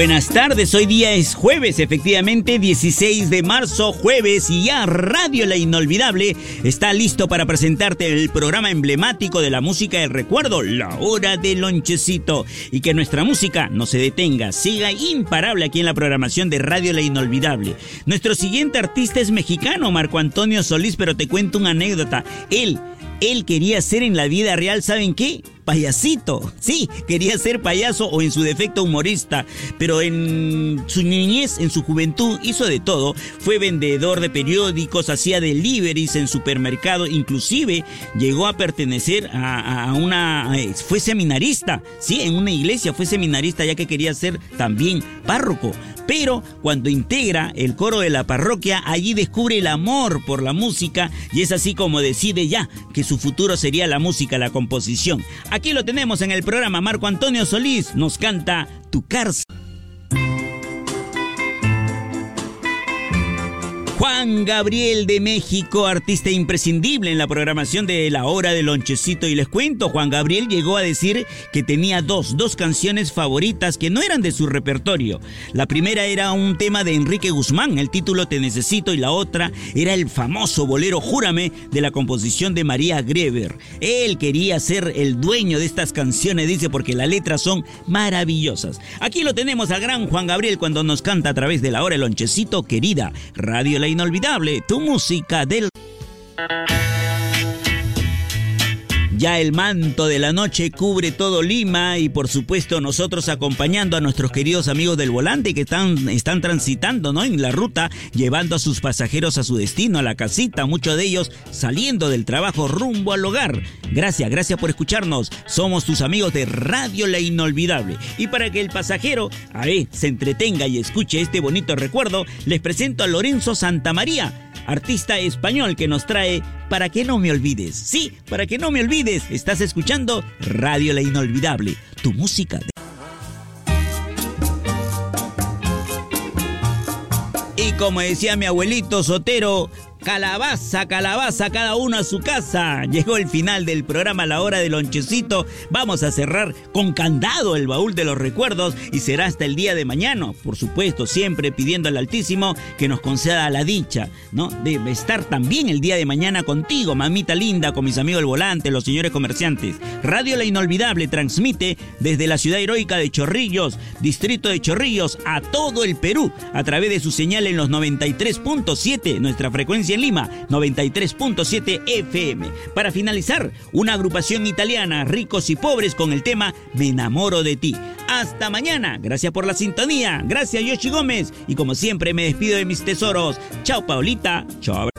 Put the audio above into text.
Buenas tardes, hoy día es jueves, efectivamente 16 de marzo, jueves, y ya Radio La Inolvidable está listo para presentarte el programa emblemático de la música del recuerdo, La Hora del Lonchecito, y que nuestra música no se detenga, siga imparable aquí en la programación de Radio La Inolvidable. Nuestro siguiente artista es mexicano, Marco Antonio Solís, pero te cuento una anécdota. Él él quería ser en la vida real, ¿saben qué? Payasito. Sí, quería ser payaso o en su defecto humorista, pero en su niñez, en su juventud, hizo de todo. Fue vendedor de periódicos, hacía deliveries en supermercado, inclusive llegó a pertenecer a, una... fue seminarista, sí, en una iglesia fue seminarista ya que quería ser también párroco. Pero cuando integra el coro de la parroquia, allí descubre el amor por la música y es así como decide ya que su futuro sería la música, la composición. Aquí lo tenemos en el programa Marco Antonio Solís, nos canta Tu cárcel. Juan Gabriel de México, artista imprescindible en la programación de La Hora del Lonchecito. Y les cuento, Juan Gabriel llegó a decir que tenía dos, dos canciones favoritas que no eran de su repertorio. La primera era un tema de Enrique Guzmán, el título Te Necesito, y la otra era el famoso bolero Júrame de la composición de María Greber. Él quería ser el dueño de estas canciones, dice, porque las letras son maravillosas. Aquí lo tenemos al gran Juan Gabriel cuando nos canta a través de La Hora del Lonchecito, querida Radio La inolvidable, tu música del... Ya el manto de la noche cubre todo Lima y por supuesto nosotros acompañando a nuestros queridos amigos del volante que están, están transitando ¿no? en la ruta, llevando a sus pasajeros a su destino, a la casita, muchos de ellos saliendo del trabajo rumbo al hogar. Gracias, gracias por escucharnos. Somos tus amigos de Radio La Inolvidable. Y para que el pasajero ahí se entretenga y escuche este bonito recuerdo, les presento a Lorenzo Santamaría artista español que nos trae Para que no me olvides. Sí, para que no me olvides, estás escuchando Radio La Inolvidable, tu música de... Y como decía mi abuelito Sotero, Calabaza, calabaza, cada uno a su casa. Llegó el final del programa La Hora del Lonchecito. Vamos a cerrar con candado el baúl de los recuerdos y será hasta el día de mañana. Por supuesto, siempre pidiendo al Altísimo que nos conceda la dicha, ¿no? De estar también el día de mañana contigo, mamita linda, con mis amigos del volante, los señores comerciantes. Radio La Inolvidable transmite desde la ciudad heroica de Chorrillos, distrito de Chorrillos, a todo el Perú, a través de su señal en los 93.7, nuestra en Lima, 93.7 FM. Para finalizar, una agrupación italiana, ricos y pobres, con el tema Me enamoro de ti. Hasta mañana. Gracias por la sintonía. Gracias Yoshi Gómez. Y como siempre me despido de mis tesoros. Chao Paulita. Chao